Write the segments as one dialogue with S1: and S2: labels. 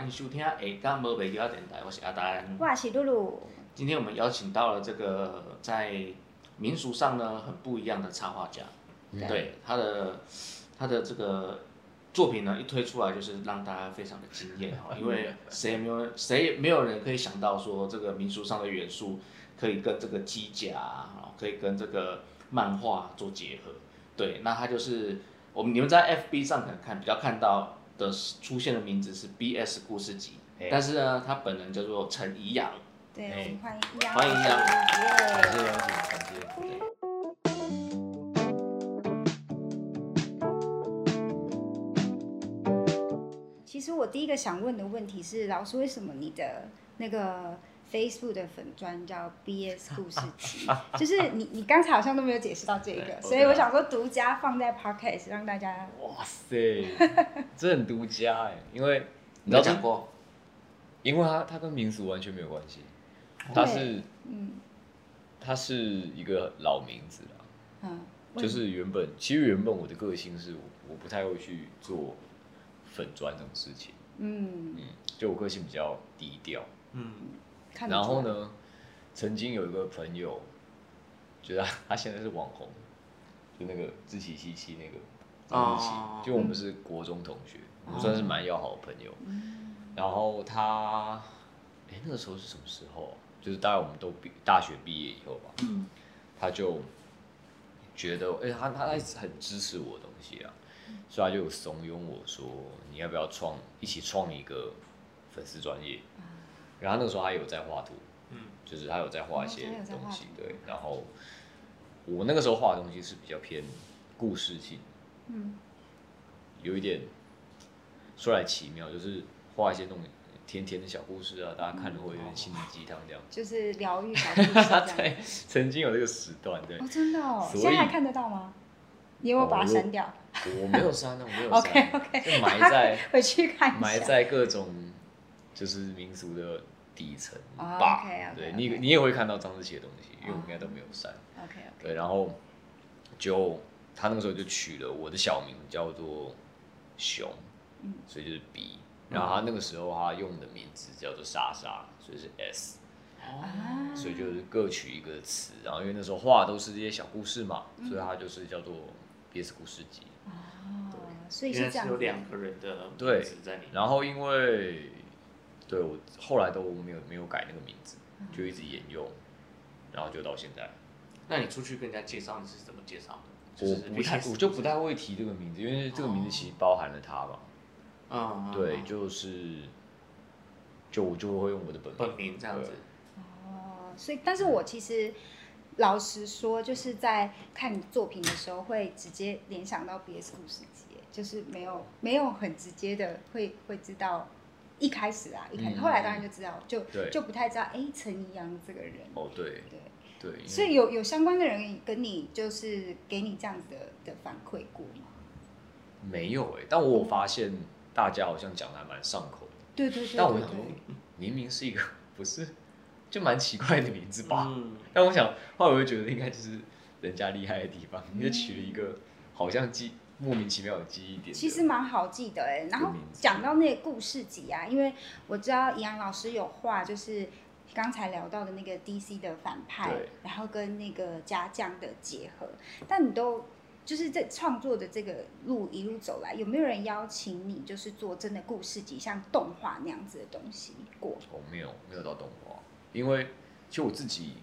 S1: 欢迎收听下港无袂记电台，我是阿丹。
S2: 我是露露。
S1: 今天我们邀请到了这个在民俗上呢很不一样的插画家，对他的他的这个作品呢一推出来就是让大家非常的惊艳哈，因为谁也没有谁也没有人可以想到说这个民俗上的元素可以跟这个机甲啊，可以跟这个漫画做结合。对，那他就是我们你们在 FB 上可能看比较看到的出现的名字是 BS 故事集，但是呢，他本人叫做陈怡阳。
S2: 对，欢迎怡阳，
S1: 欢迎怡阳，
S3: 感谢邀请，感谢。
S2: 其实我第一个想问的问题是，老师为什么你的那个？Facebook 的粉砖叫 BS 故事集，就是你你刚才好像都没有解释到这个，所以我想说独家放在 Podcast 让大家。
S3: 哇塞，这很独家哎，因为
S1: 你有讲过，
S3: 因为它它跟民俗完全没有关系，它是嗯，它是一个老名字啦，嗯，就是原本其实原本我的个性是我不太会去做粉砖这种事情，嗯嗯，就我个性比较低调，嗯。然后呢，曾经有一个朋友，觉得他现在是网红，就那个自欺欺欺那个，就我们是国中同学，我们算是蛮要好的朋友。然后他，哎，那个时候是什么时候？就是大概我们都毕大学毕业以后吧。他就觉得，哎，他他一直很支持我的东西啊，所以他就怂恿我说，你要不要创一起创一个粉丝专业？然后那个时候他有在画图，嗯，就是他有在画一些东西，对。然后我那个时候画的东西是比较偏故事性，嗯，有一点说来奇妙，就是画一些那种甜甜的小故事啊，大家看了会有点心灵鸡汤这样。
S2: 就是疗愈小故事 对，
S3: 曾经有这个时段，对。
S2: 哦，真的哦，现在还看得到吗？你有没有把它删掉？
S3: 我没有删，我没有
S2: 删。OK OK，
S3: 埋在
S2: 回去看
S3: 埋在各种。就是民俗的底层吧，对你你也会看到张志奇的东西，因为我们应该都没有删。
S2: OK，
S3: 对，然后就他那个时候就取了我的小名叫做熊，所以就是 B。然后他那个时候他用的名字叫做莎莎，所以是 S。哦，所以就是各取一个词，然后因为那时候画都是这些小故事嘛，所以他就是叫做 BS 故事集。
S2: 哦，所以是这样。
S1: 有两个人的
S3: 对
S1: 在里面。
S3: 然后因为。对我后来都没有没有改那个名字，就一直沿用，然后就到现在。
S1: 那你出去跟人家介绍你是怎么介绍
S3: 的？我不太，我就不太会提这个名字，因为这个名字其实包含了他吧。嗯，对，就是，就我就会用我的本
S1: 本名这样子。
S2: 哦，所以，但是我其实老实说，就是在看你作品的时候，会直接联想到 BS 故事集，就是没有没有很直接的会会知道。一开始啊，一开始，后来当然就知道，就就不太知道，哎，陈怡阳这个人。
S3: 哦，对对对。
S2: 所以有有相关的人跟你就是给你这样子的的反馈过吗？
S3: 没有哎，但我发现大家好像讲的还蛮上口的。
S2: 对对对。
S3: 但我想说，明明是一个不是，就蛮奇怪的名字吧。嗯。但我想后来我就觉得应该就是人家厉害的地方，你就取了一个好像记。莫名其妙的记忆点，
S2: 其实蛮好记得哎。然后讲到那个故事集啊，因为我知道易阳老师有画，就是刚才聊到的那个 DC 的反派，然后跟那个家将的结合。但你都就是在创作的这个路一路走来，有没有人邀请你，就是做真的故事集，像动画那样子的东西过？
S3: 哦，没有，没有到动画，因为其实我自己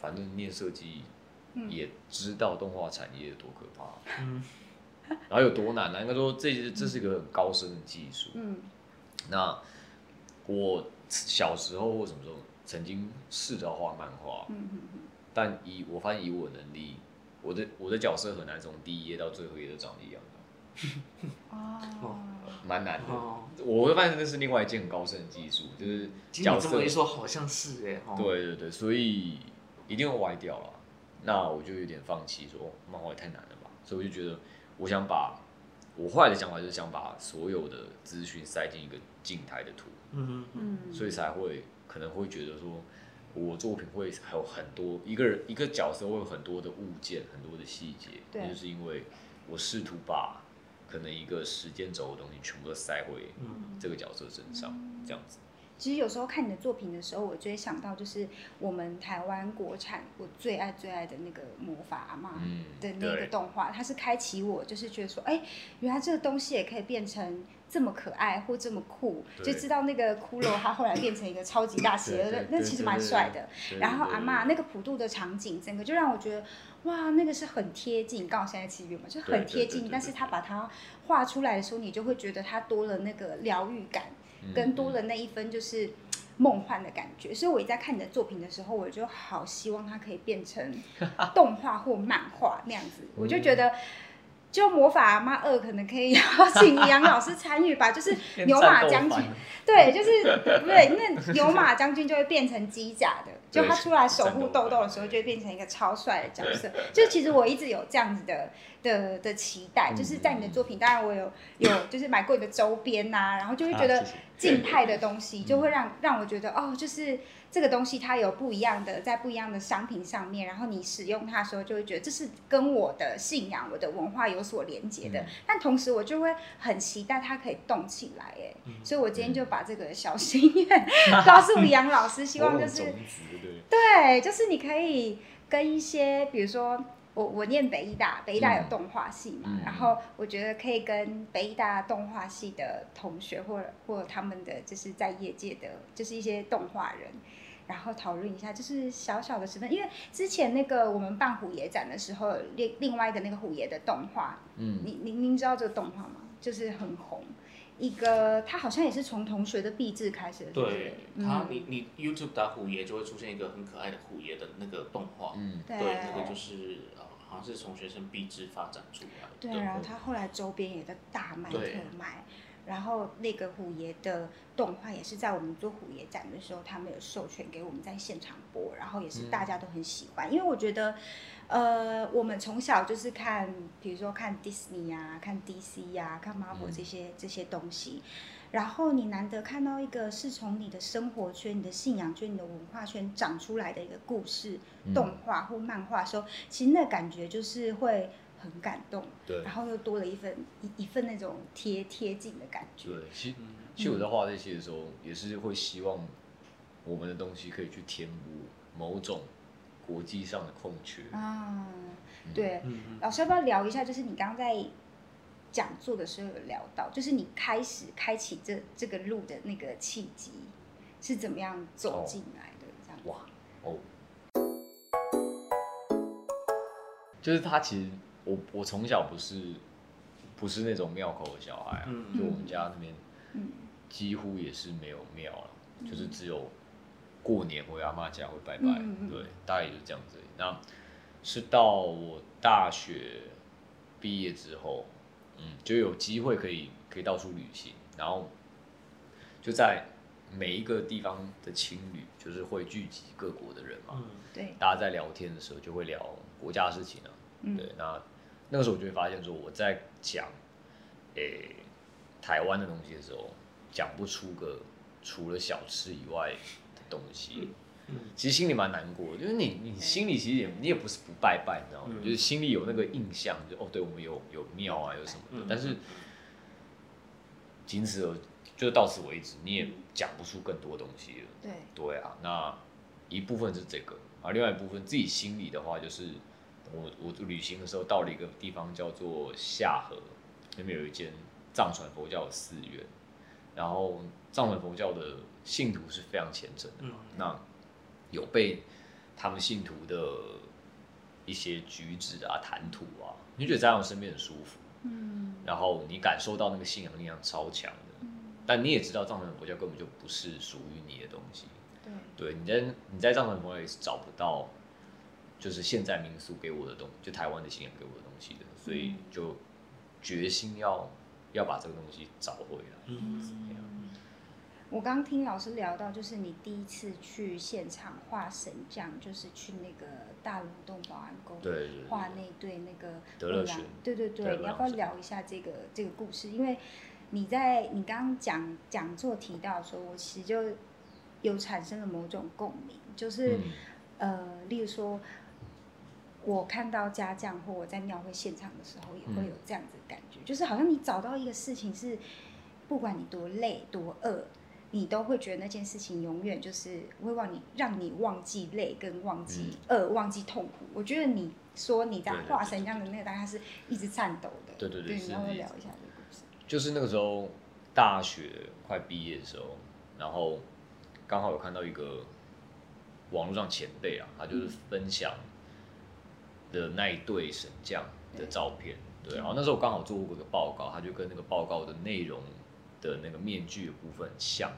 S3: 反正念设计，也知道动画产业有多可怕。嗯。然后有多难呢？应该说这这是一个很高深的技术。嗯，那我小时候或什么时候曾经试着画漫画，嗯但以我发现以我能力，我的我的角色很难从第一页到最后一页都长得一样的。哦，蛮难的。我会发现那是另外一件很高深的技术，就是角色。
S1: 这么一说，好像是哎。
S3: 对对对，所以一定会歪掉了。那我就有点放弃，说漫画也太难了吧。所以我就觉得。我想把我后来的想法就是想把所有的资讯塞进一个静态的图，嗯嗯，所以才会可能会觉得说，我作品会还有很多一个人一个角色会有很多的物件，很多的细节，
S2: 那，
S3: 就是因为我试图把可能一个时间轴的东西全部都塞回这个角色身上，这样子。
S2: 其实有时候看你的作品的时候，我就会想到，就是我们台湾国产我最爱最爱的那个魔法阿妈的那个动画，它是开启我，就是觉得说，哎，原来这个东西也可以变成这么可爱或这么酷，就知道那个骷髅它后来变成一个超级大邪恶，那其实蛮帅的。然后阿妈那个普渡的场景，整个就让我觉得，哇，那个是很贴近，刚好现在七月嘛，就很贴近。但是他把它画出来的时候，你就会觉得它多了那个疗愈感。跟多的那一分就是 梦幻的感觉，所以我一在看你的作品的时候，我就好希望它可以变成 动画或漫画那样子，我就觉得。就魔法阿妈二可能可以 邀请杨老师参与吧，就是 牛马将军，对，就是对，那牛马将军就会变成机甲的，就他出来守护豆豆的时候，就会变成一个超帅的角色。就其实我一直有这样子的的的期待，就是在你的作品，当然我有有就是买过你的周边呐，然后就会觉得静态的东西就会让让我觉得哦，就是。这个东西它有不一样的，在不一样的商品上面，然后你使用它的时候，就会觉得这是跟我的信仰、我的文化有所连接的。但同时，我就会很期待它可以动起来，哎，所以我今天就把这个小心愿 告诉杨老师，希望就是对，就是你可以跟一些，比如说。我我念北医大，北医大有动画系嘛，然后我觉得可以跟北医大动画系的同学，或或他们的就是在业界的，就是一些动画人，然后讨论一下，就是小小的十分，因为之前那个我们办虎爷展的时候，另另外一个那个虎爷的动画，嗯，您您您知道这个动画吗？就是很红。一个，他好像也是从同学的壁纸开始的。
S1: 对，他你你 YouTube 打虎爷就会出现一个很可爱的虎爷的那个动画。嗯，对，那个就是呃，好像是从学生壁纸发展出来的。
S2: 对，然后他后来周边也在大卖特卖，然后那个虎爷的动画也是在我们做虎爷展的时候，他们有授权给我们在现场播，然后也是大家都很喜欢，因为我觉得。呃，我们从小就是看，比如说看 Disney 呀，看 DC 呀，看 Marvel 这些这些东西，然后你难得看到一个是从你的生活圈、你的信仰圈、你的文化圈长出来的一个故事、动画或漫画时候，其实那感觉就是会很感动，
S3: 对，
S2: 然后又多了一份一一份那种贴贴近的感觉。
S3: 对，其实其实我在画这些的时候，也是会希望我们的东西可以去填补某种。国际上的空缺
S2: 啊，对，老师要不要聊一下？就是你刚刚在讲座的时候有聊到，就是你开始开启这这个路的那个契机是怎么样走进来的？这样哇哦，
S3: 就是他其实我我从小不是不是那种庙口的小孩啊，就我们家那边几乎也是没有庙了，就是只有。过年回阿妈家会拜拜，对，大概也就这样子。那是到我大学毕业之后，嗯，就有机会可以可以到处旅行，然后就在每一个地方的青旅，就是会聚集各国的人嘛，
S2: 对，
S3: 大家在聊天的时候就会聊国家的事情啊，对，那那个时候我就会发现说，我在讲诶台湾的东西的时候，讲不出个除了小吃以外的。东西，其实心里蛮难过，就是你，你心里其实也，你也不是不拜拜，你知道吗？就是心里有那个印象，就哦，对我们有有庙啊，有什么的，但是仅此而就到此为止，你也讲不出更多东西了。
S2: 对，
S3: 对啊，那一部分是这个，而另外一部分自己心里的话，就是我我旅行的时候到了一个地方叫做下河，那边有一间藏传佛教的寺院，然后藏传佛教的。信徒是非常虔诚的，那有被他们信徒的一些举止啊、谈吐啊，你觉得在我身边很舒服，嗯，然后你感受到那个信仰力量超强的，但你也知道藏传佛教根本就不是属于你的东西，
S2: 对，
S3: 对，你在你在藏传佛教也是找不到，就是现在民宿给我的东，就台湾的信仰给我的东西的，所以就决心要要把这个东西找回来，嗯。
S2: 我刚听老师聊到，就是你第一次去现场画神将，就是去那个大龙洞保安宫画那对那个
S3: 德
S2: 对对对，你要不要聊一下这个这个故事？因为你在你刚刚讲讲座提到说，我其实就有产生了某种共鸣，就是呃，例如说。我看到家将或我在庙会现场的时候，也会有这样子的感觉，就是好像你找到一个事情是，不管你多累多饿，你都会觉得那件事情永远就是会让你让你忘记累跟忘记饿、忘记痛苦。我觉得你说你在化神这样的那个当下是一直颤抖的。
S3: 对对对，
S2: 你要聊一下这个故事。
S3: 就是那个时候大学快毕业的时候，然后刚好有看到一个网络上前辈啊，他就是分享。的那一对神将的照片，对，然后那时候我刚好做过个报告，他就跟那个报告的内容的那个面具的部分很像，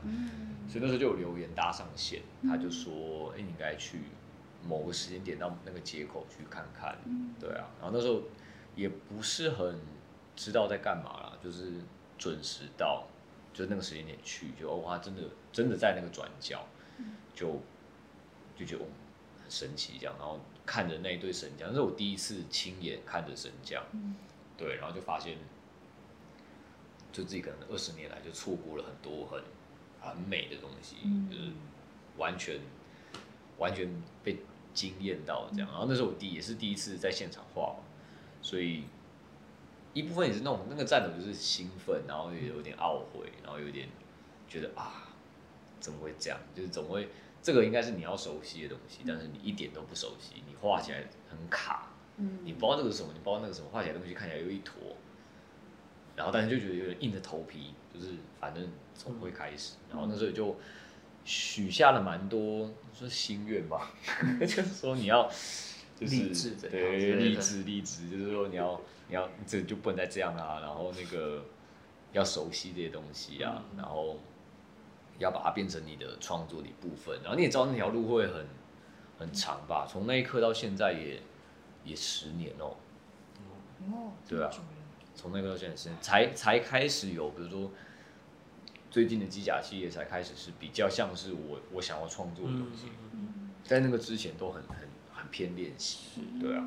S3: 所以那时候就有留言搭上线，他就说，哎，你应该去某个时间点到那个街口去看看，对啊，然后那时候也不是很知道在干嘛啦，就是准时到，就那个时间点去，就哇，真的真的在那个转角，就就觉得很神奇这样，然后。看着那一对神将，那是我第一次亲眼看着神将，对，然后就发现，就自己可能二十年来就错过了很多很很美的东西，就是完全完全被惊艳到这样。然后那时候我第也是第一次在现场画，所以一部分也是那种那个战斗就是兴奋，然后也有点懊悔，然后有点觉得啊，怎么会这样？就是怎么会？这个应该是你要熟悉的东西，但是你一点都不熟悉，你画起来很卡。嗯，你不知道这个是什么，你不知道那个什么，画起来东西看起来又一坨，然后但是就觉得有点硬着头皮，就是反正总会开始。然后那时候就许下了蛮多说心愿吧，就是说你要就是对励志励志，就是说你要你要这就不能再这样啊，然后那个要熟悉这些东西啊，然后。要把它变成你的创作的一部分，然后你也知道那条路会很很长吧？从那一刻到现在也也十年哦。哦，对啊，从那个到现在才才开始有，比如说最近的机甲系列才开始是比较像是我我想要创作的东西，在那个之前都很很很偏练习，对啊。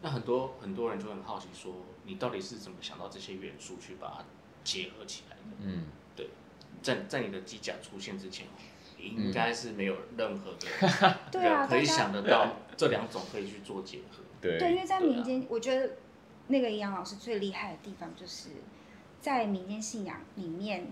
S1: 那很多很多人就很好奇说，你到底是怎么想到这些元素去把它结合起来的？嗯。在在你的机甲出现之前，应该是没有任何的
S2: 对啊，
S1: 可以想得到这两种可以去做结合。
S3: 对，
S2: 因为在民间，我觉得那个杨老师最厉害的地方，就是在民间信仰里面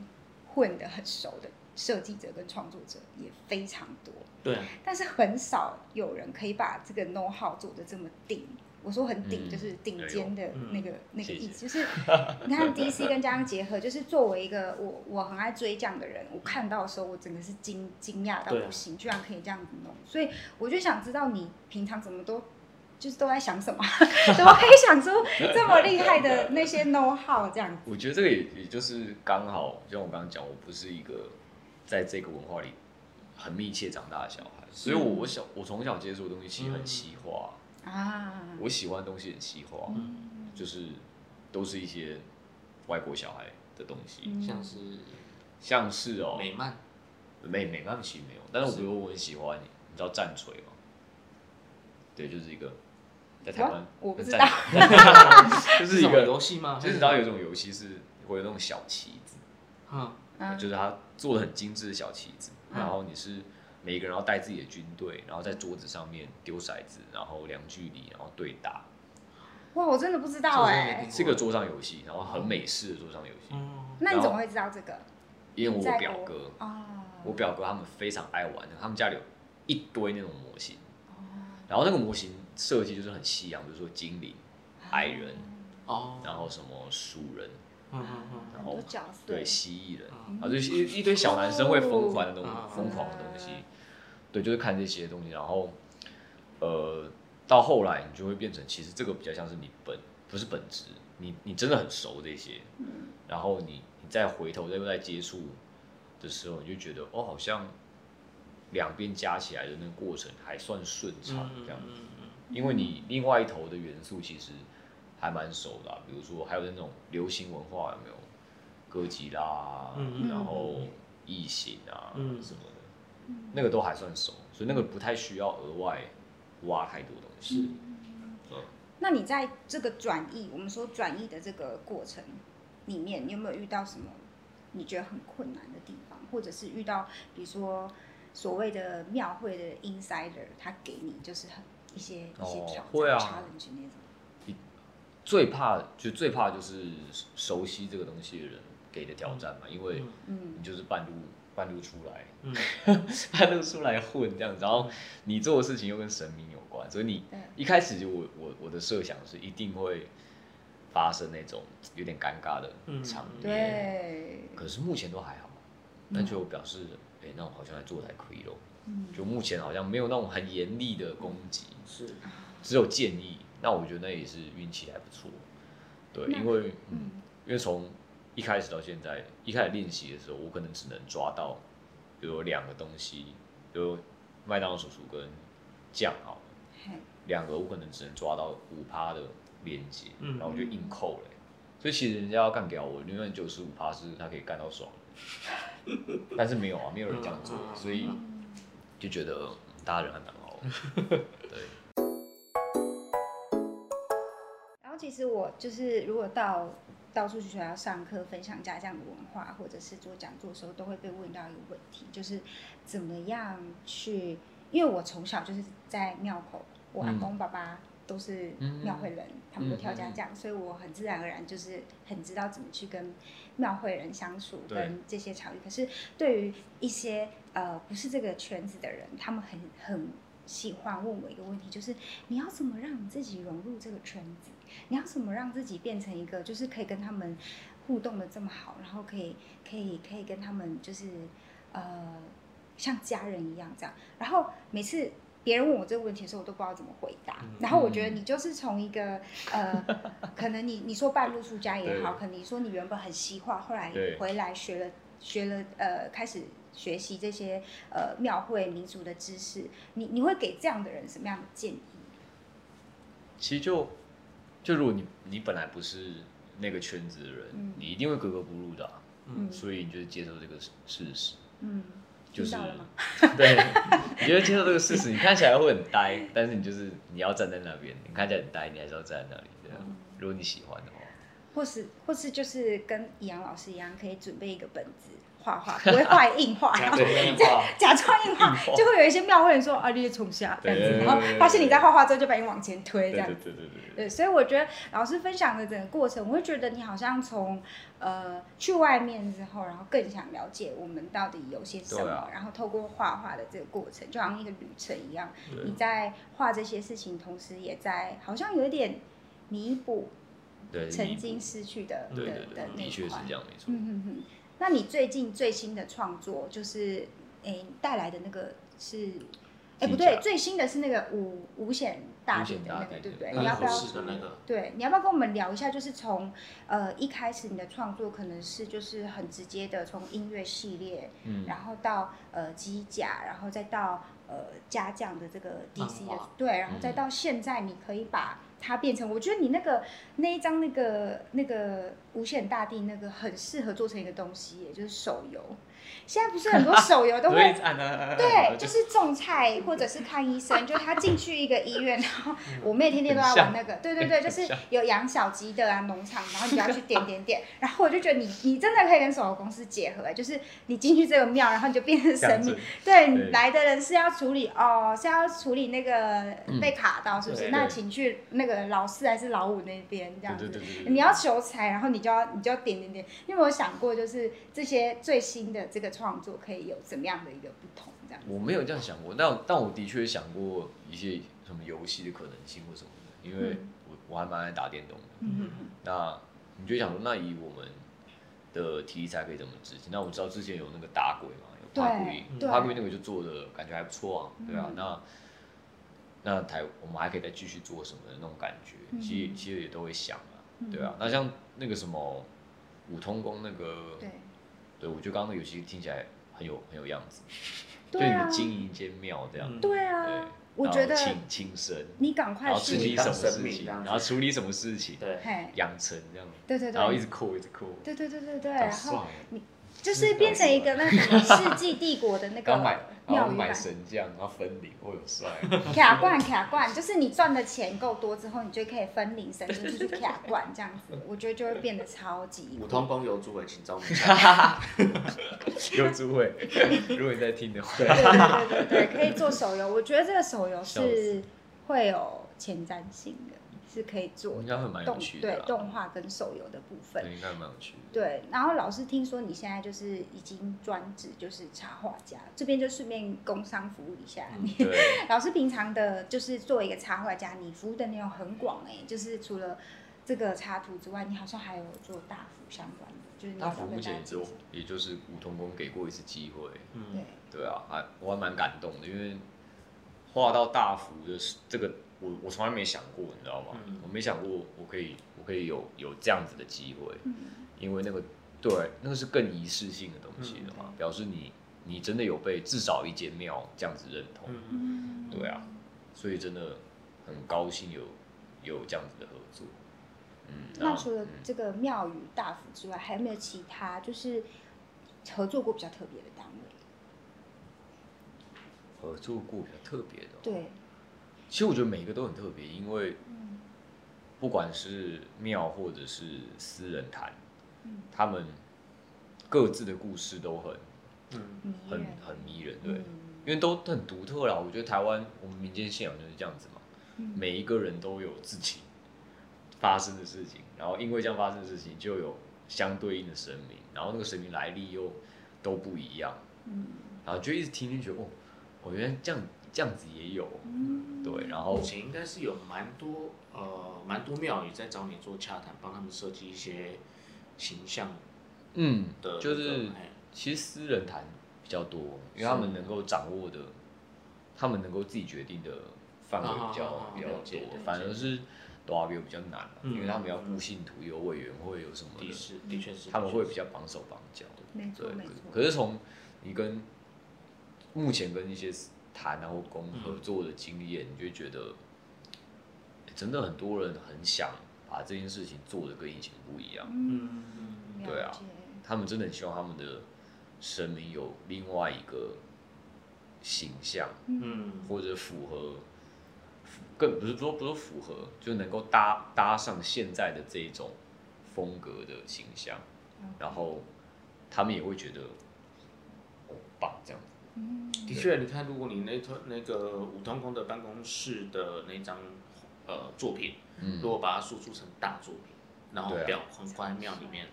S2: 混得很熟的设计者跟创作者也非常多。
S1: 对，
S2: 但是很少有人可以把这个 know how 做的这么定。我说很顶，就是顶尖的那个那个意思，就是你看 DC 跟加上结合，就是作为一个我我很爱追这样的人，我看到的时候我整个是惊惊讶到不行，居然可以这样子弄，所以我就想知道你平常怎么都就是都在想什么，怎么可以想出这么厉害的那些 know how 这样子？
S3: 我觉得这个也也就是刚好，就像我刚刚讲，我不是一个在这个文化里很密切长大的小孩，所以我我小我从小接触的东西其实很西化。啊，我喜欢的东西很西化，就是都是一些外国小孩的东西，
S1: 像是
S3: 像是哦，
S1: 美漫，
S3: 美美漫其实没有，但是我觉得我很喜欢，你知道战锤吗？对，就是一个在台湾，
S2: 我不知道，
S3: 就是一个
S1: 游戏吗？
S3: 就是你知道有一种游戏是会有那种小旗子，嗯，就是它做的很精致的小旗子，然后你是。每一个人要带自己的军队，然后在桌子上面丢骰子，然后量距离，然后对打。
S2: 哇，我真的不知道哎。
S3: 是个桌上游戏，然后很美式的桌上游戏。
S2: 那你怎么会知道这个？
S3: 因为我表哥我表哥他们非常爱玩，他们家里有一堆那种模型。然后那个模型设计就是很西洋，比如说精灵、矮人，哦，然后什么鼠人。对蜥蜴人，啊，就一一堆小男生会疯狂的那种疯狂的东西，对，就是看这些东西，然后，呃，到后来你就会变成，其实这个比较像是你本不是本质，你你真的很熟这些，然后你你再回头再再接触的时候，你就觉得哦，好像两边加起来的那个过程还算顺畅这样子，因为你另外一头的元素其实。还蛮熟的，比如说还有那种流行文化有没有？歌吉啦，然后异形啊什么的，那个都还算熟，所以那个不太需要额外挖太多东西。
S2: 嗯，那你在这个转译，我们说转译的这个过程里面，你有没有遇到什么你觉得很困难的地方，或者是遇到比如说所谓的庙会的 insider，他给你就是很一些一些挑
S3: 战、
S2: challenge 那种。
S3: 最怕就最怕就是熟悉这个东西的人给的挑战嘛，因为你就是半路半路出来，半路出来混这样子，然后你做的事情又跟神明有关，所以你一开始就我我我的设想是一定会发生那种有点尴尬的场面。
S2: 对。
S3: 可是目前都还好，那就表示哎，那我好像在做台亏喽。就目前好像没有那种很严厉的攻击，
S1: 是，
S3: 只有建议。那我觉得那也是运气还不错，对，因为嗯，因为从一开始到现在，一开始练习的时候，我可能只能抓到，比如两个东西，比如麦当劳叔叔跟酱好了，两个我可能只能抓到五趴的连接，然后我就硬扣了。所以其实人家要干掉我，因为九十五趴是他可以干到爽，但是没有啊，没有人这样做，所以。就觉得大家人还蛮好，对。
S2: 然后其实我就是如果到到处去学校上课，分享家乡的文化，或者是做讲座的时候，都会被问到一个问题，就是怎么样去？因为我从小就是在庙口，我阿公爸爸都是庙会人，他们都跳家将，所以我很自然而然就是很知道怎么去跟庙会人相处，跟这些场域。可是对于一些呃，不是这个圈子的人，他们很很喜欢问我一个问题，就是你要怎么让你自己融入这个圈子？你要怎么让自己变成一个，就是可以跟他们互动的这么好，然后可以可以可以跟他们就是呃像家人一样这样。然后每次别人问我这个问题的时候，我都不知道怎么回答。然后我觉得你就是从一个呃，可能你你说半路出家也好，可能你说你原本很西化，后来回来学了学了呃开始。学习这些呃庙会民俗的知识，你你会给这样的人什么样的建议？
S3: 其实就就如果你你本来不是那个圈子的人，你一定会格格不入的，嗯，所以你就接受这个事实，嗯，就是 对，你觉得接受这个事实，你看起来会很呆，但是你就是你要站在那边，你看起来很呆，你还是要站在那里，这样。如果你喜欢的话，
S2: 或是或是就是跟易阳老师一样，可以准备一个本子。画画不会画硬画，然后 假装硬画，就会有一些庙会人说啊，你冲下这样子，然后发现你在画画之后就把你往前推这样子。对对对对。对，所以我觉得老师分享的整个过程，我会觉得你好像从呃去外面之后，然后更想了解我们到底有些什么，然后透过画画的这个过程，就好像一个旅程一样，你在画这些事情，同时也在好像有一点弥补曾经失去的的的那
S3: 的确是这样没错。嗯嗯嗯。
S2: 那你最近最新的创作就是，诶带来的那个是，哎不对，最新的是那个五五险大典的那个，对不对？你要不要？对，你要不要跟我们聊一下？就是从呃一开始你的创作可能是就是很直接的从音乐系列，嗯，然后到呃机甲，然后再到呃家将的这个 DC 的，对，然后再到现在你可以把。它变成，我觉得你那个那一张那个那个无限大地那个很适合做成一个东西，也就是手游。现在不是很多手游都会 对，就是种菜或者是看医生，就是他进去一个医院，然后我妹天天都在玩那个，对对对，就是有养小鸡的啊农场，然后你就要去点点点，然后我就觉得你你真的可以跟手游公司结合，就是你进去这个庙，然后你就变成神明，对，来的人是要处理哦，是要处理那个被卡到是不是？那请去那个老四还是老五那边这样子，你要求财，然后你就要你就要点点点，因为我想过就是这些最新的这个。创作可以有怎么样的一个不同？这样
S3: 我没有这样想过，但但我的确想过一些什么游戏的可能性或什么的，因为我我还蛮爱打电动的。嗯那你就想说，那以我们的题材可以怎么执行？那我知道之前有那个打鬼嘛，有打鬼，打鬼那个就做的感觉还不错啊，对啊。那那台我们还可以再继续做什么的那种感觉？其实其实也都会想啊，对啊。那像那个什么五通宫那个。对。我觉得刚刚那游戏听起来很有很有样子，对你们经营一间庙这样。
S2: 对啊，我觉得
S3: 请请神，
S2: 你赶快
S3: 处理什么事情，然后处理什么事情，
S1: 对，
S3: 养成这样，
S2: 对对对，
S3: 然后一直哭一直哭，
S2: 对对对对对，然后你就是变成一个那什么世纪帝国的那个。
S3: 然后买神将，然后分灵，我有帅。
S2: 卡罐卡罐，就是你赚的钱够多之后，你就可以分灵神进去卡罐这样子，我觉得就会变得超级。
S1: 五通公有诸位，请招募。
S3: 有诸位，如果你在听的话。
S2: 对对对对对，可以做手游。我觉得这个手游是会有前瞻性的。是可以做
S3: 应该会蛮有趣的，
S2: 对动画跟手游的部分，
S3: 应该蛮有趣的。
S2: 对，然后老师听说你现在就是已经专职就是插画家，这边就顺便工商服务一下你。老师平常的就是作为一个插画家，你服务的内容很广哎，就是除了这个插图之外，你好像还有做大幅相关的，就是
S3: 大幅目前也就也就是五通工给过一次机会，
S2: 嗯，
S3: 对对啊，还我还蛮感动的，因为画到大幅的这个。我我从来没想过，你知道吗？我没想过我可以我可以有有这样子的机会，因为那个对那个是更仪式性的东西的嘛，表示你你真的有被至少一间庙这样子认同，对啊，所以真的很高兴有有这样子的合作。
S2: 嗯，那除了这个庙宇大福之外，还有没有其他就是合作过比较特别的单位？
S3: 合作过比较特别的，
S2: 对。
S3: 其实我觉得每一个都很特别，因为不管是庙或者是私人坛，他们各自的故事都很很很迷人，对，因为都很独特啦。我觉得台湾我们民间信仰就是这样子嘛，每一个人都有自己发生的事情，然后因为这样发生的事情就有相对应的神明，然后那个神明来历又都不一样，然后就一直听就觉得哦，我原来这样。这样子也有，对，然后
S1: 目前应该是有蛮多呃蛮多庙宇在找你做洽谈，帮他们设计一些形象，
S3: 嗯，的，就是其实私人谈比较多，因为他们能够掌握的，他们能够自己决定的范围比较比较多，反而是多比较难，因为他们要雇信徒、有委员会、有什么的，
S1: 的确是，
S3: 他们会比较绑手绑脚，
S2: 没错没错。
S3: 可是从你跟目前跟一些。谈然后工合作的经验，你就觉得真的很多人很想把这件事情做的跟以前不一样。
S2: 嗯，
S3: 对啊，他们真的很希望他们的神明有另外一个形象，
S1: 嗯，
S3: 或者符合，更不是说不是符合，就能够搭搭上现在的这种风格的形象，然后他们也会觉得棒这样子。
S1: 的确，你看，如果你那套那个五通宫的办公室的那张呃作品，如果把它输出成大作品，然后裱横挂在庙里面，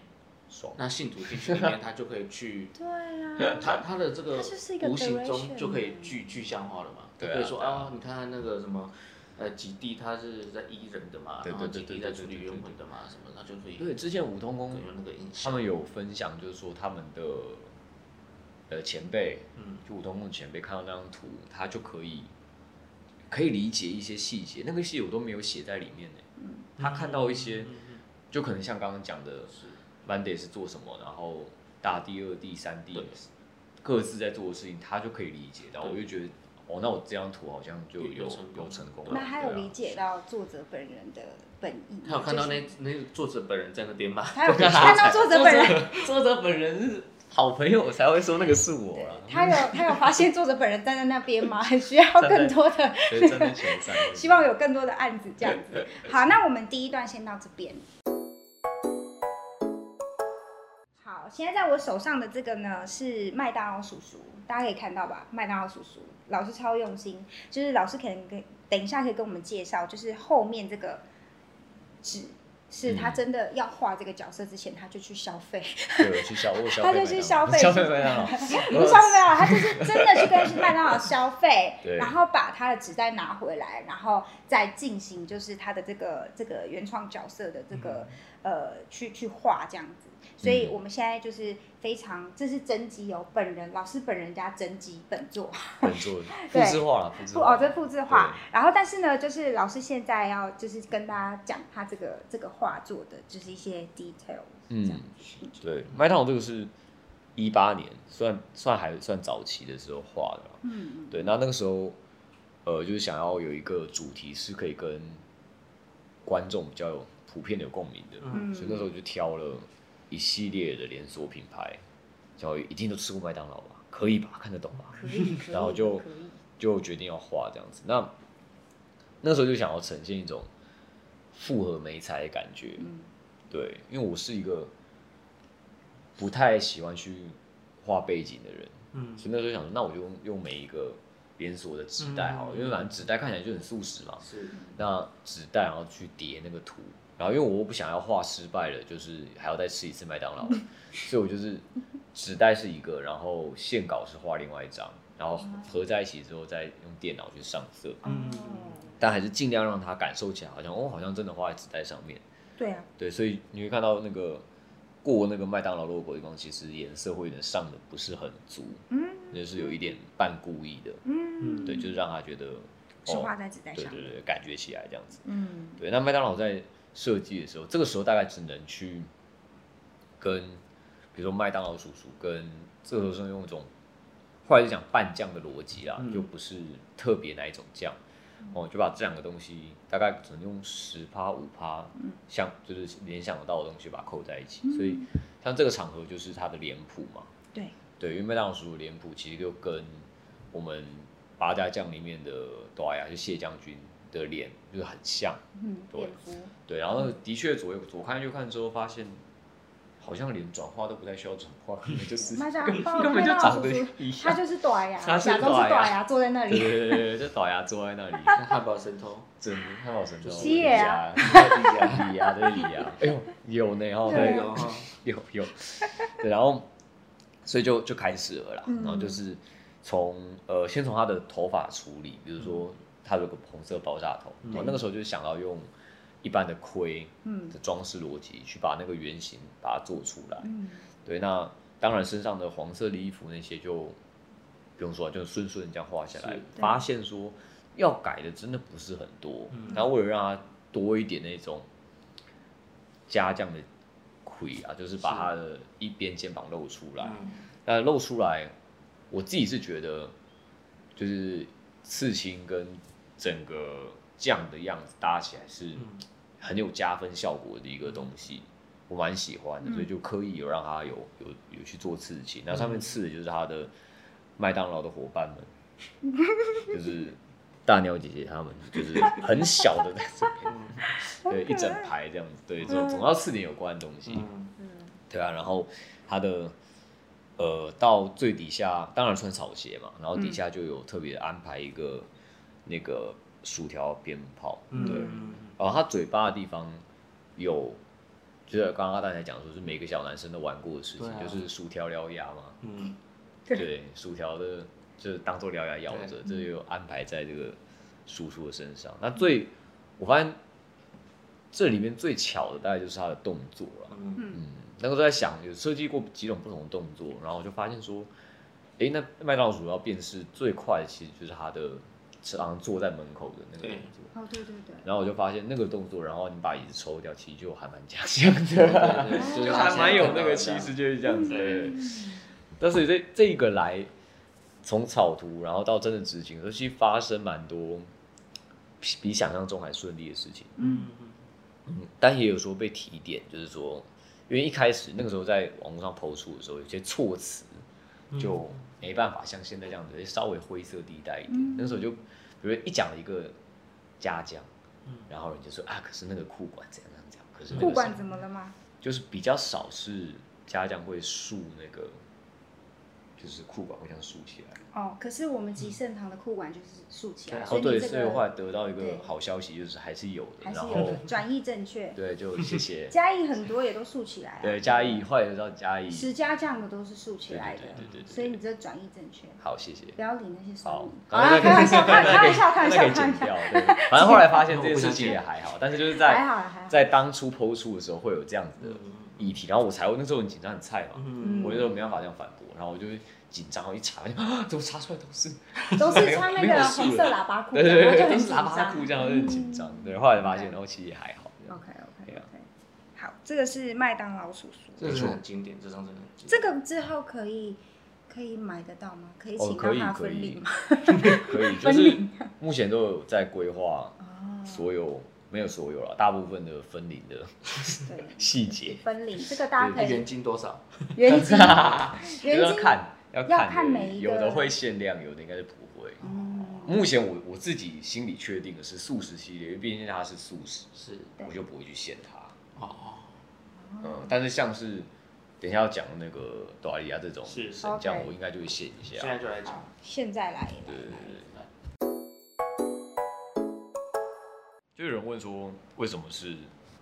S1: 那信徒进去里面，他就可以去，
S2: 对啊，
S1: 他他的这个无形中就可以具具象化了嘛，就可以说啊，你看那个什么呃几地他是在医人的嘛，然后几地在处理冤魂的嘛，什么他就可以。
S3: 对，之前五通宫
S1: 有那个印
S3: 象，他们有分享，就是说他们的。呃，前辈，嗯就五通的前辈看到那张图，他就可以可以理解一些细节，那个细节我都没有写在里面呢。嗯他看到一些，就可能像刚刚讲的，Monday 是做什么，然后大第二、第三地各自在做的事情，他就可以理解到。我就觉得，哦，那我这张图好像就有有成功了。
S2: 那还有理解到作者本人的本意？
S1: 他有看到那那作者本人在那边吗？
S2: 他有 看到作者本人，
S3: 作者本人是。好朋友才会说那个是我啊。
S2: 他有他有发现作者本人站在那边吗？很需要更多的，希望有更多的案子这样子。好，那我们第一段先到这边。好，现在在我手上的这个呢是麦当劳叔叔，大家可以看到吧？麦当劳叔叔老师超用心，就是老师可能跟等一下可以跟我们介绍，就是后面这个纸。是他真的要画这个角色之前，他就去消费，
S3: 对，去消费，
S2: 他就去消费，
S3: 消费麦当劳，
S2: 不是消费麦当劳，他就是真的去跟麦当劳消费，然后把他的纸袋拿回来，然后再进行就是他的这个这个原创角色的这个呃去去画这样子。所以我们现在就是非常，这是真迹哦，本人老师本人家真迹本作，
S3: 本作 复制画了，复制哦，
S2: 这复制画。然后但是呢，就是老师现在要就是跟大家讲他这个这个画作的，就是一些 detail。嗯，
S3: 对，麦当劳这个是一八年，算算还算早期的时候画的。
S2: 嗯
S3: 对，那那个时候，呃，就是想要有一个主题是可以跟观众比较有普遍的有共鸣的，嗯所以那时候就挑了。一系列的连锁品牌，教育一定都吃过麦当劳吧？可以吧？看得懂吧？然后就就决定要画这样子。那那时候就想要呈现一种复合美彩的感觉。
S2: 嗯。
S3: 对，因为我是一个不太喜欢去画背景的人。
S1: 嗯。
S3: 所以那时候想说，那我就用用每一个连锁的纸袋哈，因为反正纸袋看起来就很素食嘛。
S1: 是。
S3: 那纸袋然后去叠那个图，然后因为我不想要画失败了，就是还要再吃一次麦当劳，所以我就是纸袋是一个，然后线稿是画另外一张，然后合在一起之后再用电脑去上色。嗯。但还是尽量让他感受起来，好像哦，好像真的画在纸袋上面。
S2: 对啊。
S3: 对，所以你会看到那个。过那个麦当劳 logo 地方，其实颜色会有点上的不是很足，嗯，就是有一点半故意的，嗯，对，就是让他觉得
S2: 是画在纸袋
S3: 上，对对对，感觉起来这样子，嗯，对。那麦当劳在设计的时候，这个时候大概只能去跟，比如说麦当劳叔叔跟这个时候是用一种，后来就讲拌酱的逻辑啦，就不是特别哪一种酱。哦，就把这两个东西大概只能用十趴五趴，像就是联想得到的东西把它扣在一起，所以像这个场合就是它的脸谱嘛。
S2: 对
S3: 对，因为麦当劳叔叔脸谱其实就跟我们八家将里面的朵呀，就谢将军的脸就是很像。嗯，对对，然后的确左右左看右看之后发现。好像连转化都不太需要转化，根本就是根本就长得一样。
S2: 他就是短牙，假装是短牙坐在那里。
S3: 对对对，就短牙坐在那里。
S1: 汉堡神偷，
S3: 真汉堡神偷。
S2: 李牙，
S3: 李牙对李牙。哎呦，有呢哦，
S1: 对
S3: 有 有有。对，然后所以就就开始了啦，然后就是从呃先从他的头发处理，比如说他有个红色爆炸头，我那个时候就想到用。一般的盔的装饰逻辑，去把那个原型把它做出来。对，那当然身上的黄色的衣服那些就不用说，就顺顺这样画下来。发现说要改的真的不是很多，然后为了让它多一点那种加酱的盔啊，就是把它的一边肩膀露出来。那露出来，我自己是觉得就是刺青跟整个。酱的样子搭起来是很有加分效果的一个东西，我蛮喜欢的，所以就刻意有让他有有有去做刺青，那上面刺的就是他的麦当劳的伙伴们，就是大鸟姐姐他们，就是很小的在这边，对，一整排这样子，对，总总要刺点有关的东西，对啊，然后他的呃到最底下当然穿草鞋嘛，然后底下就有特别安排一个那个。薯条鞭炮，对，然后他嘴巴的地方有，就是刚刚阿蛋才讲说，是每个小男生都玩过的事情，就是薯条獠牙嘛，嗯，对，薯条的，就是当做獠牙咬着，这就安排在这个叔叔的身上。那最，我发现这里面最巧的大概就是他的动作了，嗯，那个时候在想，有设计过几种不同的动作，然后我就发现说，哎，那麦当劳主要辨识最快的，其实就是他的。常常坐在门口的那个动作，
S2: 哦对对对，
S3: 然后我就发现那个动作，然后你把椅子抽掉，其实就还蛮假象的，就还蛮有那个气势，就是这样子。但是这这个来，从草图然后到真的执行，其实发生蛮多比想象中还顺利的事情。嗯嗯，但也有说被提点，就是说，因为一开始那个时候在网络上抛出的时候，有些措辞就。没办法像现在这样子，稍微灰色地带一点。那时候就，比如一讲了一个家将，然后人就说啊，可是那个库管怎样怎样讲，可是
S2: 库管怎么了吗？
S3: 就是比较少是家将会竖那个。就是裤管会这样竖起来。
S2: 哦，可是我们吉盛堂的裤管就是竖起来。
S3: 哦，对，所以后来得到一个好消息，就是还是有的。
S2: 还是有的，转译正确。
S3: 对，就谢谢。
S2: 嘉义很多也都竖起来。
S3: 对，嘉义后来得到嘉义。
S2: 十家酱的都是竖起来的。
S3: 对对对。
S2: 所以你这转译正确。
S3: 好，谢谢。
S2: 不要理那些
S3: 好，
S2: 开玩笑，开玩笑，开玩笑，开玩笑。
S3: 反正后来发现这件事情 也还好，但是就是在在当初剖出的时候会有这样子的议题，然后我才会那时候很紧张很菜嘛，我那时候没办法这样反驳，然后我就。紧张，我一查，啊，怎么查出来都是
S2: 都是穿那个红色喇叭裤，
S3: 对对对，
S2: 都
S3: 是喇叭裤，这样很紧张。对，后来发现，然后其实也还好。
S2: OK OK OK，好，这个是麦当劳叔叔，
S1: 这是很经典，这张真的很经典。
S2: 这个之后可以可以买得到吗？可以请到他分领吗？
S3: 可以，就是目前都有在规划，所有没有所有了，大部分的分领的细节。
S2: 分领这个大家可以
S1: 原金多少？
S2: 原金 原金
S3: 看。
S2: 要
S3: 看
S2: 每一
S3: 个，有的会限量，有的应该是不会。目前我我自己心里确定的是素食系列，因为毕竟它是素食，
S1: 是，
S3: 我就不会去限它。哦，嗯，但是像是等一下要讲那个多利亚这种神将，我应该就会限一下。
S1: 现在就来讲，
S2: 现在来。
S3: 对对对。就有人问说，为什么是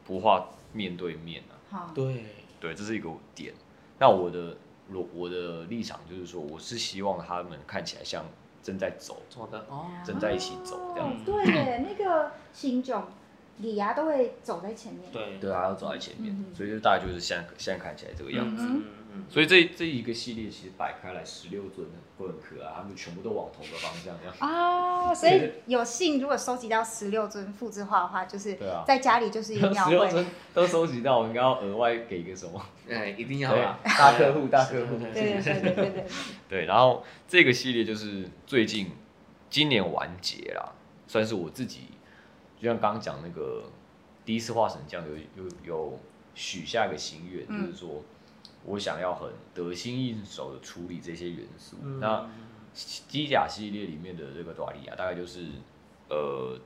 S3: 不画面对面呢？
S1: 好，对
S3: 对，这是一个点。那我的我我的立场就是说，我是希望他们看起来像正在走，
S1: 走的哦，
S3: 正在一起走这样子。
S2: 对，那个新种。李牙都会走在前面，
S1: 对
S3: 对啊，要走在前面，所以就大概就是现在现在看起来这个样子。嗯嗯所以这这一个系列其实摆开来十六尊会很可爱，他们全部都往同个方向这样。
S2: 啊，所以有幸如果收集到十六尊复制画的话，就是在家里就是一定要
S3: 十六尊都收集到，我应该要额外给一个什么？
S1: 哎，一定要啊！
S3: 大客户，大客户。
S2: 对对对对对对。
S3: 对，然后这个系列就是最近今年完结了，算是我自己。就像刚刚讲那个第一次画神将，有有有许下一个心愿，就是说我想要很得心应手的处理这些元素。那机甲系列里面的这个多利亚，大概就是呃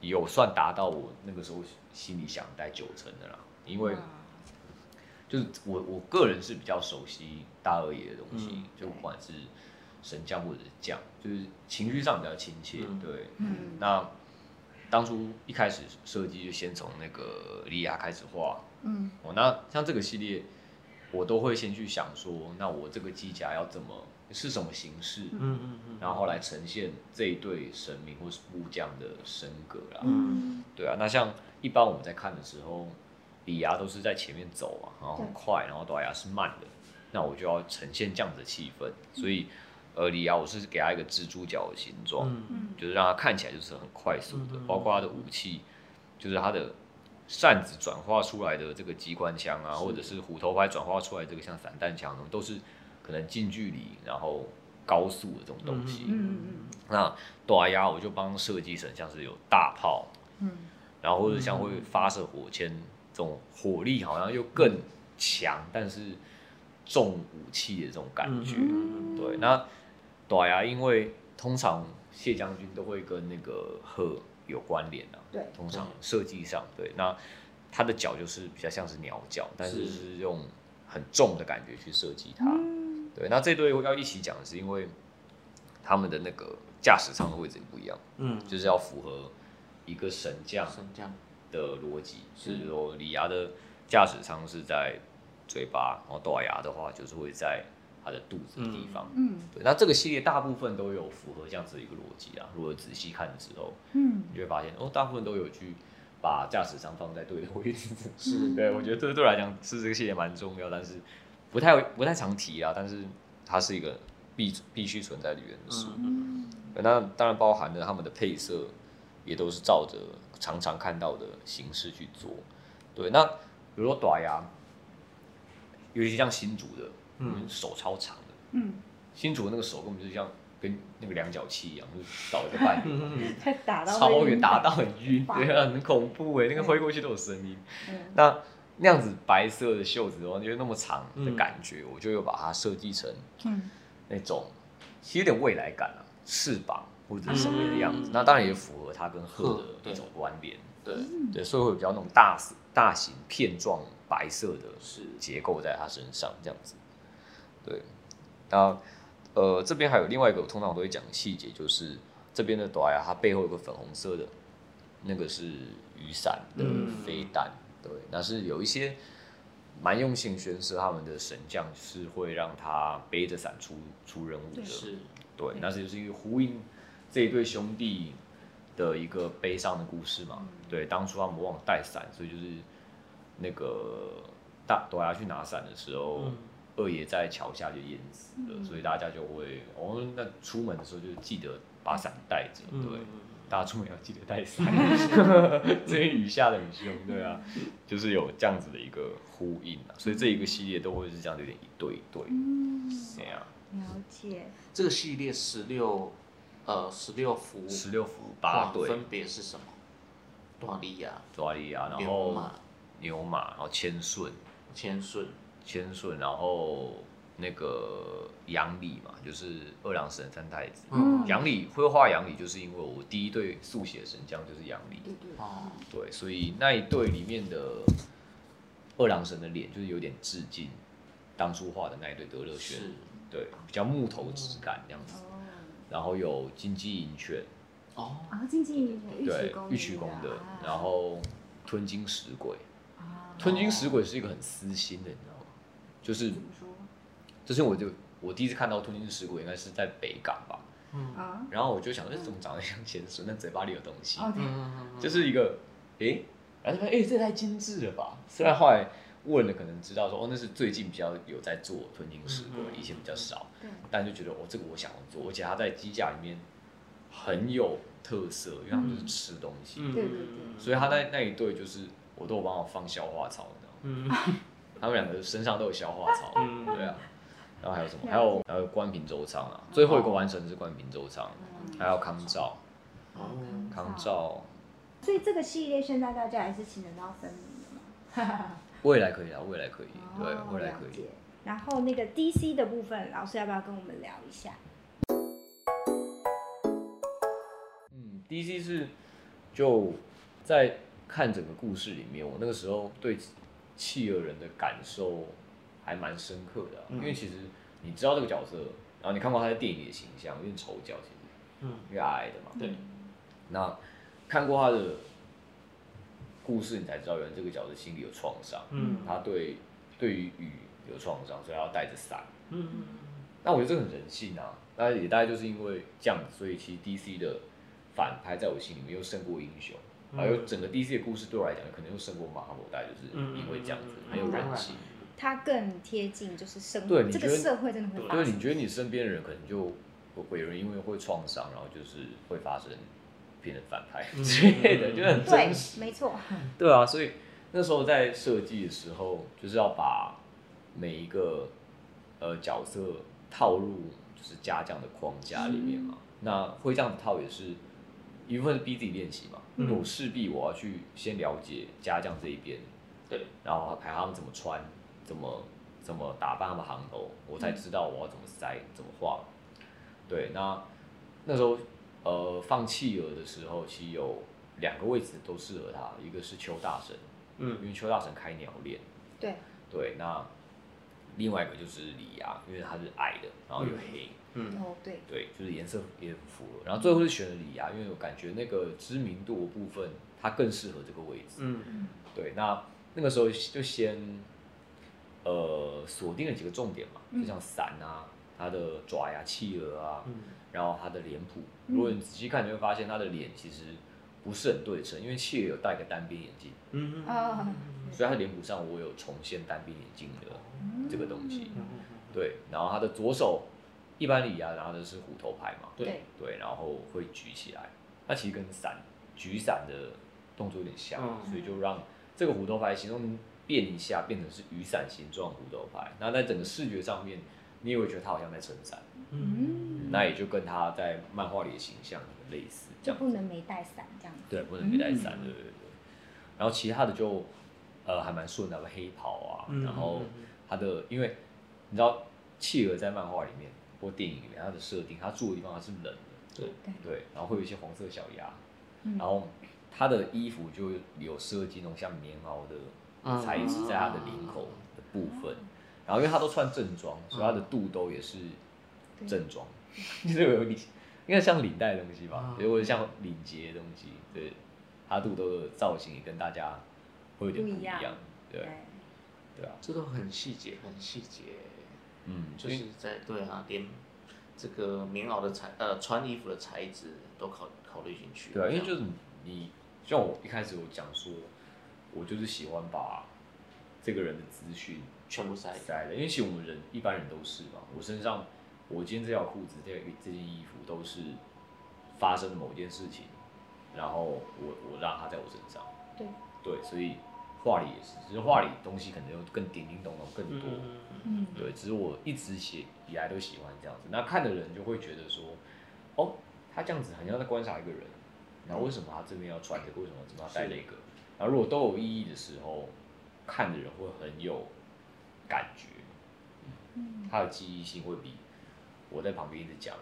S3: 有算达到我那个时候心里想带九成的啦，因为就是我我个人是比较熟悉大二爷的东西，就不管是神将或者是将，就是情绪上比较亲切。对，嗯，那。当初一开始设计就先从那个莉亚开始画，嗯，哦，那像这个系列，我都会先去想说，那我这个机甲要怎么是什么形式，嗯嗯嗯，然后来呈现这一对神明或是武将的身格啦，嗯，对啊，那像一般我们在看的时候，李牙都是在前面走嘛，然后很快，然后多牙是慢的，那我就要呈现这样的气氛，所以。呃里亚，我是给他一个蜘蛛脚的形状，就是让他看起来就是很快速的，包括他的武器，就是他的扇子转化出来的这个机关枪啊，或者是虎头牌转化出来这个像散弹枪，都是可能近距离然后高速的这种东西。那多亚我就帮设计成像是有大炮，然后或者像会发射火箭这种火力好像又更强，但是重武器的这种感觉。对，那。短牙，因为通常谢将军都会跟那个鹤有关联啊。
S2: 对，
S3: 通常设计上，对，那他的脚就是比较像是鸟脚，但是是用很重的感觉去设计它。对，那这对要一起讲的是因为他们的那个驾驶舱的位置不一样，嗯，就是要符合一个神将
S1: 神将
S3: 的逻辑，是说李牙的驾驶舱是在嘴巴，然后短牙的话就是会在。它的肚子的地方，嗯，对，那这个系列大部分都有符合这样子的一个逻辑啊。如果仔细看的时候，嗯，你就会发现哦，大部分都有去把驾驶舱放在对的位置。是，对我觉得这对我来讲是这个系列蛮重要，但是不太不太常提啊。但是它是一个必必须存在的元素。嗯，那当然包含了他们的配色也都是照着常常看到的形式去做。对，那比如说短牙，尤其像新竹的。嗯，手超长的，嗯，新竹的那个手根本就像跟那个量角器一样，就倒一个半。
S2: 点，打到
S3: 超远，打到很晕，对啊，很恐怖哎，那个挥过去都有声音。那那样子白色的袖子的话，就那么长的感觉，我就又把它设计成，嗯，那种其实有点未来感啊，翅膀或者什么的样子。那当然也符合它跟鹤的一种关联，对。对，所以会比较那种大大型片状白色的结构在它身上这样子。对，那呃这边还有另外一个，我通常都会讲的细节，就是这边的朵牙它背后有个粉红色的，那个是雨伞的飞弹，对，那是有一些蛮用心宣示他们的神将是会让他背着伞出出任务的，
S1: 是，
S3: 对，那是就是一个呼应这一对兄弟的一个悲伤的故事嘛，对，当初他们忘了带伞，所以就是那个大朵牙去拿伞的时候。二爷在桥下就淹死了，所以大家就会，哦，那出门的时候就记得把伞带着，对，大家出门要记得带伞，这边雨下的很凶，对啊，就是有这样子的一个呼应啊，所以这一个系列都会是这样，有点一对一对，这样。
S2: 了解。
S1: 这个系列十六，呃，十六幅，
S3: 十六幅八对，
S1: 分别是什么？多利亚，
S3: 多利亚，然后牛马，然后千顺，
S1: 千顺。
S3: 千顺，然后那个杨礼嘛，就是二郎神三太子。嗯，杨礼会画杨礼，就是因为我第一对速写神将就是杨礼。
S2: 对对。哦。
S3: 对，所以那一对里面的二郎神的脸就是有点致敬当初画的那一对德乐轩，对，比较木头质感这样子。然后有金鸡银犬，
S2: 哦，啊，金鸡银犬，
S3: 对，玉曲宫的。然后吞金石鬼，吞金石鬼是一个很私心的，你知道吗？就是，就是我就我第一次看到吞金石鬼，应该是在北港吧。嗯啊。然后我就想，这怎么长得像钱孙？那嘴巴里有东西，就是一个，哎，然后说，哎，这太精致了吧？虽然后来问了，可能知道说，哦，那是最近比较有在做吞金石鬼，以前比较少。但就觉得，哦，这个我想要做，而且它在机架里面很有特色，因为他们是吃东西。对对对。所以他在那一对就是，我都有帮我放消化草，你知道吗？他们两个身上都有消化 草，对啊。然后还有什么？还有还有关平周仓啊，最后一个完成是关平周仓，还有康照。哦。康照。
S2: 所以这个系列现在大家还是请得到分明的
S3: 吗？未来可以啊，未来可以，对，未来可以。
S2: 然后那个 DC 的部分，老师要不要跟我们聊一下？
S3: 嗯，DC 是就在看整个故事里面，我那个时候对企鹅人的感受还蛮深刻的，因为其实你知道这个角色，然后你看过他在电影里的形象，有点丑角，其实，嗯，因为矮的嘛，
S1: 对。
S3: 那看过他的故事，你才知道原来这个角色心里有创伤，嗯，他对对于雨。有创伤，所以他要带着伞。嗯嗯那我觉得这个很人性啊。那也大概就是因为这样子，所以其实 DC 的反派在我心里面又胜过英雄，还有整个 DC 的故事对我来讲，可能又胜过马哈大概就是因为这样子很有人性。
S2: 它更贴近就是生
S3: 对，
S2: 这个社会真的会。对，
S3: 你觉得你身边的人可能就会有人因为会创伤，然后就是会发生变成反派之类的，就很真实。
S2: 没错。
S3: 对啊，所以那时候在设计的时候，就是要把。每一个呃角色套入就是家将的框架里面嘛，那会这样子套也是一部分是逼自己练习嘛，因为我势必我要去先了解家将这一边，
S1: 对，
S3: 然后看他们怎么穿，怎么怎么打扮他们行头，我才知道我要怎么塞怎么画。对，那那时候呃放弃鹅的时候，其实有两个位置都适合他，一个是邱大神，嗯，因为邱大神开鸟链，
S2: 对，
S3: 对，那。另外一个就是李涯，因为他是矮的，然后又黑，
S2: 嗯，哦对，
S3: 对，就是颜色也很符合。然后最后是选了李涯，因为我感觉那个知名度的部分，它更适合这个位置，嗯嗯，对。那那个时候就先，呃，锁定了几个重点嘛，就像伞啊，它的爪呀、企鹅啊，然后它的脸谱。如果你仔细看，你会发现它的脸其实不是很对称，因为企鹅有戴个单边眼镜，嗯嗯，所以他脸谱上我有重现单边眼镜的。这个东西，对，然后他的左手一般李啊，拿的是虎头牌嘛，
S2: 对。
S3: 对，然后会举起来，它其实跟伞举伞的动作有点像，所以就让这个虎头牌形状变一下，变成是雨伞形状虎头牌。那在整个视觉上面，你也会觉得它好像在撑伞，嗯，那也就跟他在漫画里的形象类似，
S2: 就不能没带伞这样子，
S3: 对，不能没带伞，对对对。然后其他的就呃还蛮顺的，黑袍啊，然后。它的，因为你知道，企鹅在漫画里面或电影里面，它的设定，它住的地方它是冷的，
S1: 对。
S3: 对，然后会有一些黄色小鸭，然后它的衣服就有设计那种像棉袄的材质在它的领口的部分，然后因为它都穿正装，所以它的肚兜也是正装，就是有领，应该像领带的东西吧，或者像领结的东西，对，它肚兜的造型也跟大家会有点不一样，对。对啊，
S1: 这都很细节，很细节。嗯，就是在对啊，连这个棉袄的材呃穿衣服的材质都考考虑进去。
S3: 对啊，因为就是你像我一开始我讲说，我就是喜欢把这个人的资讯
S1: 全部塞
S3: 塞的，因为其实我们人一般人都是嘛。我身上我今天这条裤子、这这件衣服都是发生的某件事情，然后我我让它在我身上。
S2: 对。
S3: 对，所以。画里也是，只是画里东西可能又更叮叮咚咚更多，嗯，对，只是我一直写以来都喜欢这样子，那看的人就会觉得说，哦，他这样子好像在观察一个人，那为什么他这边要穿这个？为什么这边要戴那个？然后如果都有意义的时候，看的人会很有感觉，嗯，他的记忆性会比我在旁边一直讲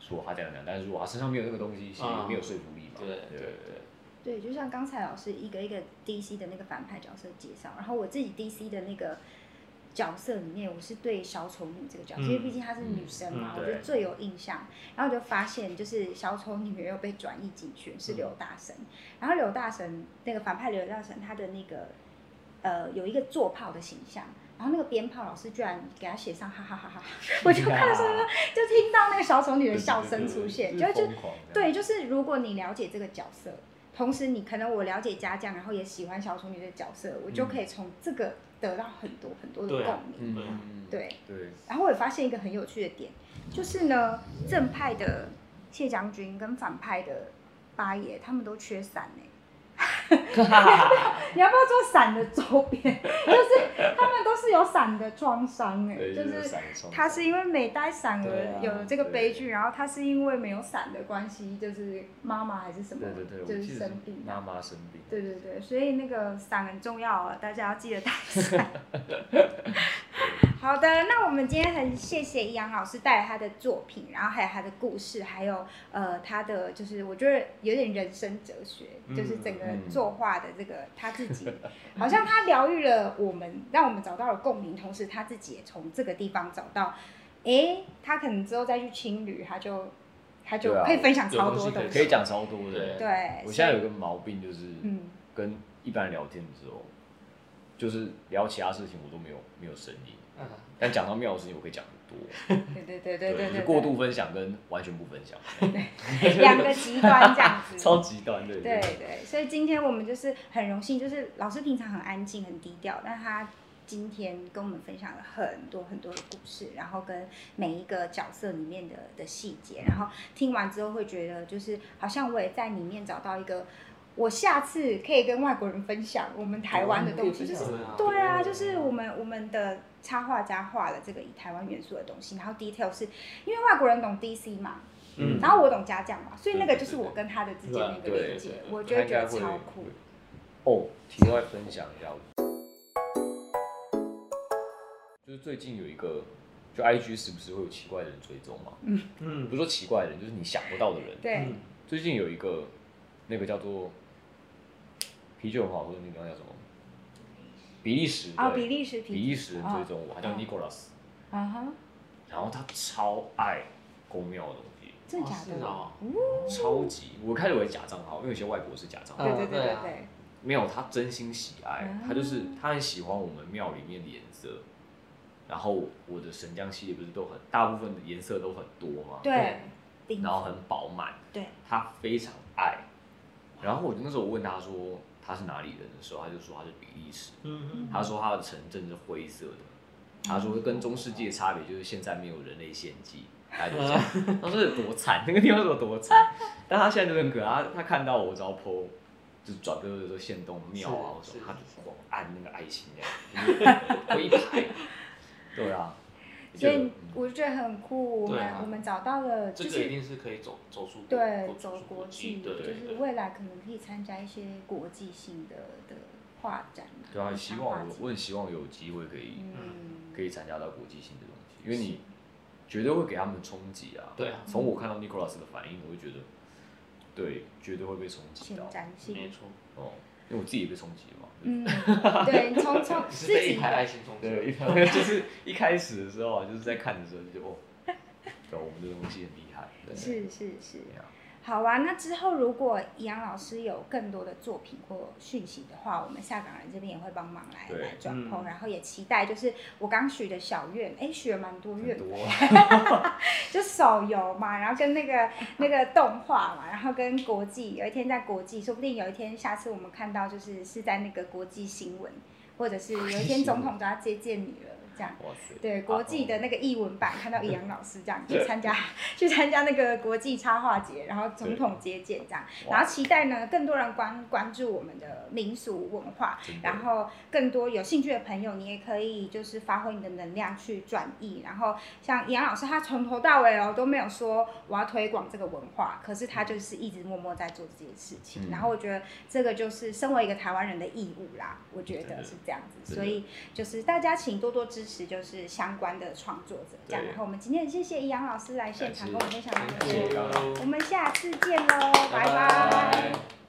S3: 说他这样讲，但是如果他身上没有那个东西，其实没有说服力嘛，
S1: 对对对。
S2: 对，就像刚才老师一个一个 DC 的那个反派角色介绍，然后我自己 DC 的那个角色里面，我是对小丑女这个角色，因为毕竟她是女生嘛，我觉得最有印象。然后就发现，就是小丑女又被转移进去，是刘大神。然后刘大神那个反派刘大神，他的那个呃有一个坐炮的形象，然后那个鞭炮老师居然给他写上哈哈哈哈，我就看的时候就听到那个小丑女的笑声出现，就就对，就是如果你了解这个角色。同时，你可能我了解家将，然后也喜欢小丑女的角色，我就可以从这个得到很多很多的共鸣。对对。然后我也发现一个很有趣的点，就是呢，正派的谢将军跟反派的八爷，他们都缺伞呢。你要不要做伞的周边？就是他们都是有伞的创伤哎，就是他是因为没带伞而有了这个悲剧，然后他是因为没有伞的关系，就是妈妈还是什么，就是生病，
S3: 妈妈生病，
S2: 对对对，所以那个伞很重要啊，大家要记得带伞。好的，那我们今天很谢谢易阳老师带来他的作品，然后还有他的故事，还有呃他的就是我觉得有点人生哲学，就是整个作画的这个他自己，好像他疗愈了我们，让我们找到了共鸣，同时他自己也从这个地方找到，哎，他可能之后再去青旅，他就他就可以分享超多
S3: 的，可以讲超多
S2: 的。对，
S3: 我现在有个毛病就是，嗯，跟一般人聊天的时候，就是聊其他事情我都没有没有声音。但讲到妙的事情，我可以讲很
S2: 多。对对对对对对。
S3: 过度分享跟完全不分享，
S2: 两个极端这样子。
S3: 超极端，对
S2: 对对。所以今天我们就是很荣幸，就是老师平常很安静、很低调，但他今天跟我们分享了很多很多的故事，然后跟每一个角色里面的的细节，然后听完之后会觉得，就是好像我也在里面找到一个。我下次可以跟外国人分享我们台湾的东西，就是对啊，就是我们我们的插画家画了这个以台湾元素的东西，然后 detail 是因为外国人懂 DC 嘛，嗯，然后我懂家将嘛，所以那个就是我跟他的之间的一个连接，我觉得觉得超酷。
S3: 哦，题外分享一下，就是最近有一个，就 IG 时不时会有奇怪的人追踪嘛，嗯嗯，不是说奇怪的人，就是你想不到的人，
S2: 对，
S3: 最近有一个那个叫做。啤酒很好喝，那个叫什么？比利时
S2: 啊，比利时，
S3: 比利时人追踪我，他叫 Nicholas，啊哈，然后他超爱公庙的东西，
S2: 真的假
S3: 的？超级，我开始为假账号，因为有些外国是假账号，
S2: 对对对对对，
S3: 没有，他真心喜爱，他就是他很喜欢我们庙里面的颜色，然后我的神将系列不是都很大部分的颜色都很多嘛？
S2: 对，
S3: 然后很饱满，
S2: 对，
S3: 他非常爱，然后我就那时候我问他说。他是哪里人的时候，他就说他是比利时。嗯他说他的城镇是灰色的。他说跟中世纪的差别就是现在没有人类献祭。他就讲，他说有多惨，那个地方有多惨。但他现在就很可爱，他看到我只要 po，就是转播的时候现动庙啊，我说他就狂按那个爱心这样，一排。对啊。
S2: 所以我就觉得很酷，我们我们找到了，就
S1: 是一定是可以走走出
S2: 对走国际，就是未来可能可以参加一些国际性的的画展。
S3: 对啊，希望我很希望有机会可以可以参加到国际性的东西，因为你绝对会给他们冲击啊。
S1: 对啊，
S3: 从我看到 Nicholas 的反应，我就觉得对，绝对会被冲击到。
S1: 没错，
S3: 哦，因为我自己也被冲击了。
S2: 嗯，对，冲冲 自己
S3: 对，就是一开始的时候啊，就是在看的时候就哦，对，我们的东西很厉害，
S2: 是是是。好啊，那之后如果杨老师有更多的作品或讯息的话，我们下岗人这边也会帮忙来来转碰，然后也期待就是我刚许的小愿，哎，许了蛮多愿，就手游嘛，然后跟那个 那个动画嘛，然后跟国际，有一天在国际，说不定有一天下次我们看到就是是在那个国际新闻，或者是有一天总统都要接见你了。这样，对国际的那个译文版，看到易阳老师这样去参加，去参加那个国际插画节，然后总统接见这样，然后期待呢更多人关关注我们的民俗文化，然后更多有兴趣的朋友，你也可以就是发挥你的能量去转译，然后像易阳老师，他从头到尾哦都没有说我要推广这个文化，可是他就是一直默默在做这件事情，然后我觉得这个就是身为一个台湾人的义务啦，我觉得是这样子，所以就是大家请多多支持。是就是相关的创作者这样，然后我们今天谢谢易阳老师来现场跟我们分享我们下次见喽，拜。拜。